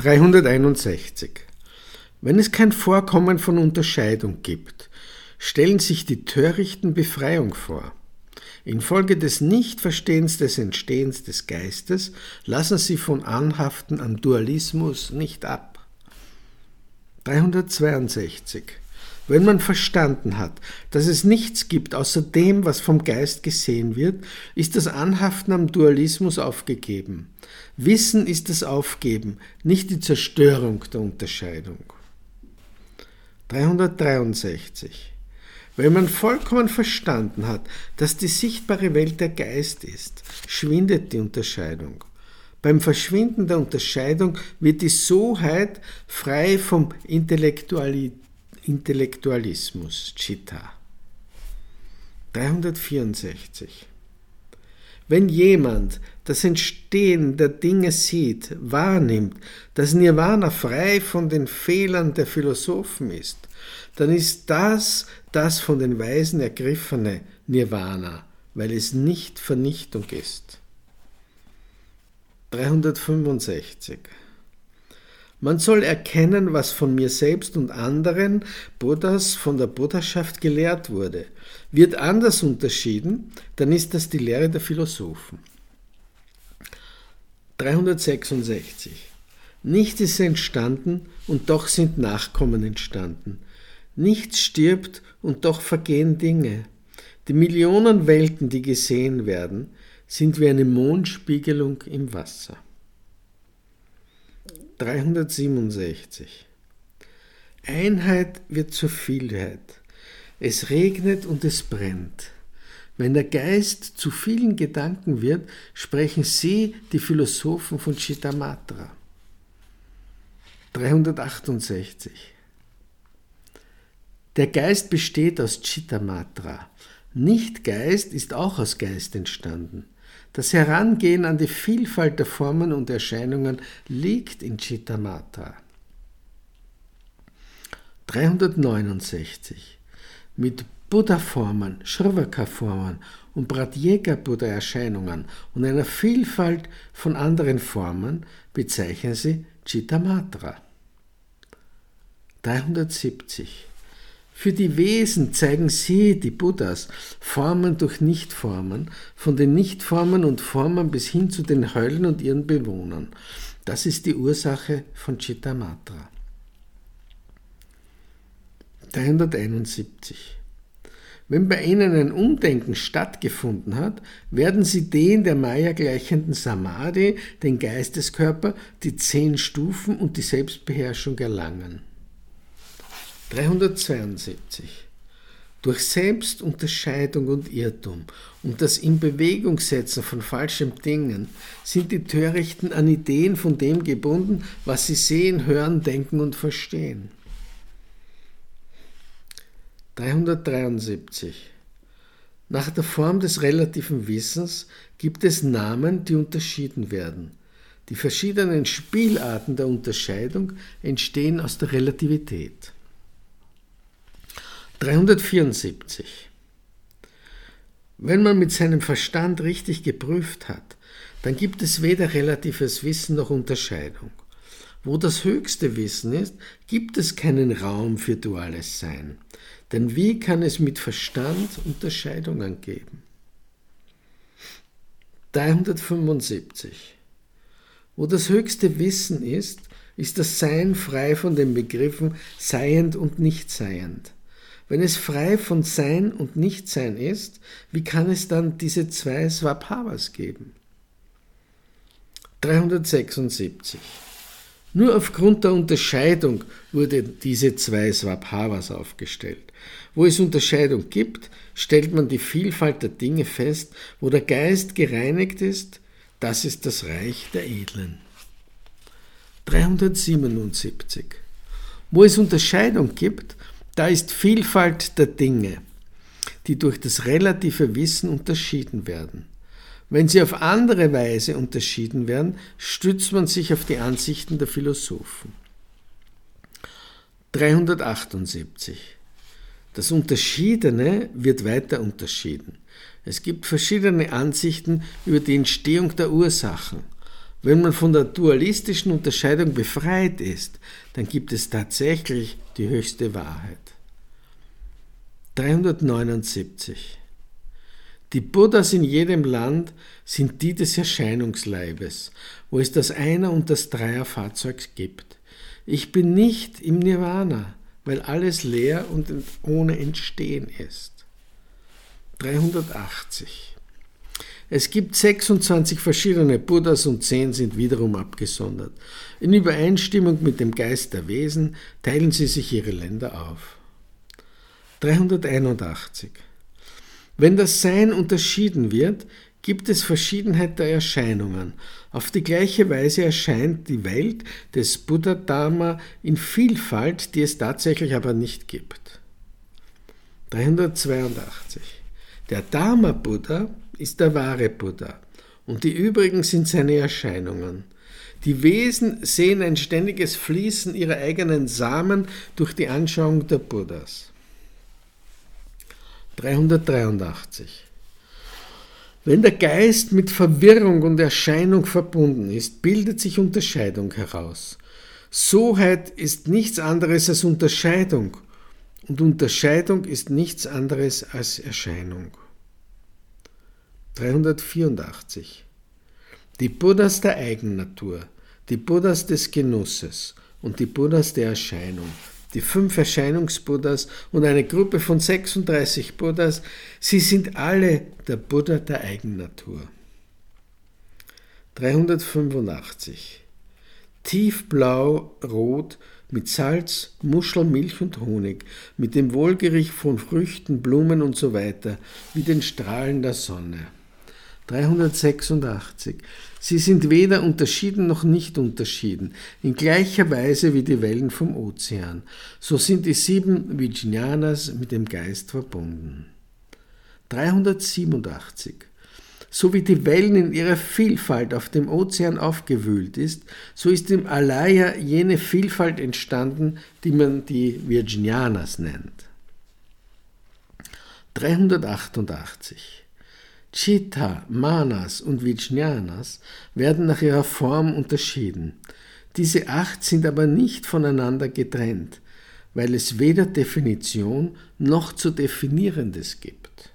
361. Wenn es kein Vorkommen von Unterscheidung gibt, stellen sich die Törichten Befreiung vor. Infolge des Nichtverstehens des Entstehens des Geistes lassen sie von Anhaften am Dualismus nicht ab. 362. Wenn man verstanden hat, dass es nichts gibt außer dem, was vom Geist gesehen wird, ist das Anhaften am Dualismus aufgegeben. Wissen ist das Aufgeben, nicht die Zerstörung der Unterscheidung. 363. Wenn man vollkommen verstanden hat, dass die sichtbare Welt der Geist ist, schwindet die Unterscheidung. Beim Verschwinden der Unterscheidung wird die Soheit frei vom Intellektualität Intellektualismus, Chitta. 364. Wenn jemand das Entstehen der Dinge sieht, wahrnimmt, dass Nirvana frei von den Fehlern der Philosophen ist, dann ist das das von den Weisen ergriffene Nirvana, weil es nicht Vernichtung ist. 365. Man soll erkennen, was von mir selbst und anderen Buddhas von der Buddhaschaft gelehrt wurde. Wird anders unterschieden, dann ist das die Lehre der Philosophen. 366. Nichts ist entstanden und doch sind Nachkommen entstanden. Nichts stirbt und doch vergehen Dinge. Die Millionen Welten, die gesehen werden, sind wie eine Mondspiegelung im Wasser. 367. Einheit wird zur Vielheit. Es regnet und es brennt. Wenn der Geist zu vielen Gedanken wird, sprechen sie, die Philosophen von Chittamatra. 368. Der Geist besteht aus Chittamatra. Nicht-Geist ist auch aus Geist entstanden. Das Herangehen an die Vielfalt der Formen und Erscheinungen liegt in Chittamatra. 369. Mit Buddha-Formen, Shrivaka-Formen und Pratyeka-Buddha-Erscheinungen und einer Vielfalt von anderen Formen bezeichnen sie Chittamatra. 370. Für die Wesen zeigen sie, die Buddhas, Formen durch Nichtformen, von den Nichtformen und Formen bis hin zu den Höllen und ihren Bewohnern. Das ist die Ursache von Chittamatra. 371. Wenn bei ihnen ein Umdenken stattgefunden hat, werden sie den der Maya gleichenden Samadhi, den Geisteskörper, die zehn Stufen und die Selbstbeherrschung erlangen. 372. Durch Selbstunterscheidung und Irrtum und das in Bewegung setzen von falschen Dingen sind die Törichten an Ideen von dem gebunden, was sie sehen, hören, denken und verstehen. 373. Nach der Form des relativen Wissens gibt es Namen, die unterschieden werden. Die verschiedenen Spielarten der Unterscheidung entstehen aus der Relativität. 374. Wenn man mit seinem Verstand richtig geprüft hat, dann gibt es weder relatives Wissen noch Unterscheidung. Wo das höchste Wissen ist, gibt es keinen Raum für duales Sein. Denn wie kann es mit Verstand Unterscheidungen geben? 375. Wo das höchste Wissen ist, ist das Sein frei von den Begriffen seiend und nicht seiend. Wenn es frei von Sein und Nichtsein ist, wie kann es dann diese zwei Swabhavas geben? 376. Nur aufgrund der Unterscheidung wurde diese zwei Swabhavas aufgestellt. Wo es Unterscheidung gibt, stellt man die Vielfalt der Dinge fest, wo der Geist gereinigt ist, das ist das Reich der Edlen. 377. Wo es Unterscheidung gibt, da ist Vielfalt der Dinge, die durch das relative Wissen unterschieden werden. Wenn sie auf andere Weise unterschieden werden, stützt man sich auf die Ansichten der Philosophen. 378. Das Unterschiedene wird weiter unterschieden. Es gibt verschiedene Ansichten über die Entstehung der Ursachen. Wenn man von der dualistischen Unterscheidung befreit ist, dann gibt es tatsächlich die höchste Wahrheit. 379. Die Buddhas in jedem Land sind die des Erscheinungsleibes, wo es das Einer- und das Dreierfahrzeug gibt. Ich bin nicht im Nirvana, weil alles leer und ohne Entstehen ist. 380. Es gibt 26 verschiedene Buddhas und 10 sind wiederum abgesondert. In Übereinstimmung mit dem Geist der Wesen teilen sie sich ihre Länder auf. 381. Wenn das Sein unterschieden wird, gibt es Verschiedenheit der Erscheinungen. Auf die gleiche Weise erscheint die Welt des Buddha-Dharma in Vielfalt, die es tatsächlich aber nicht gibt. 382. Der Dharma-Buddha ist der wahre Buddha und die übrigen sind seine Erscheinungen. Die Wesen sehen ein ständiges Fließen ihrer eigenen Samen durch die Anschauung der Buddhas. 383. Wenn der Geist mit Verwirrung und Erscheinung verbunden ist, bildet sich Unterscheidung heraus. Soheit ist nichts anderes als Unterscheidung und Unterscheidung ist nichts anderes als Erscheinung. 384. Die Buddhas der Eigennatur, die Buddhas des Genusses und die Buddhas der Erscheinung die fünf Erscheinungsbuddhas und eine Gruppe von 36 Buddhas, sie sind alle der Buddha der Eigennatur. 385. Tiefblau, rot, mit Salz, Muschel, Milch und Honig, mit dem Wohlgericht von Früchten, Blumen und so weiter, wie den Strahlen der Sonne. 386. Sie sind weder unterschieden noch nicht unterschieden, in gleicher Weise wie die Wellen vom Ozean. So sind die sieben Vijnanas mit dem Geist verbunden. 387. So wie die Wellen in ihrer Vielfalt auf dem Ozean aufgewühlt ist, so ist im Alaya jene Vielfalt entstanden, die man die Vijnanas nennt. 388. Chitta, Manas und Vijnanas werden nach ihrer Form unterschieden. Diese acht sind aber nicht voneinander getrennt, weil es weder Definition noch zu Definierendes gibt.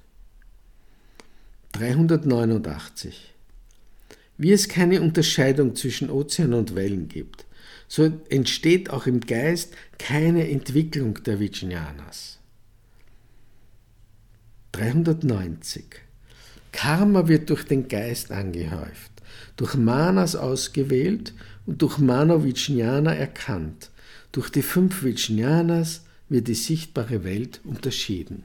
389. Wie es keine Unterscheidung zwischen Ozean und Wellen gibt, so entsteht auch im Geist keine Entwicklung der Vijnanas. 390. Karma wird durch den Geist angehäuft, durch Manas ausgewählt und durch Manovijnana erkannt. Durch die fünf Vijnanas wird die sichtbare Welt unterschieden.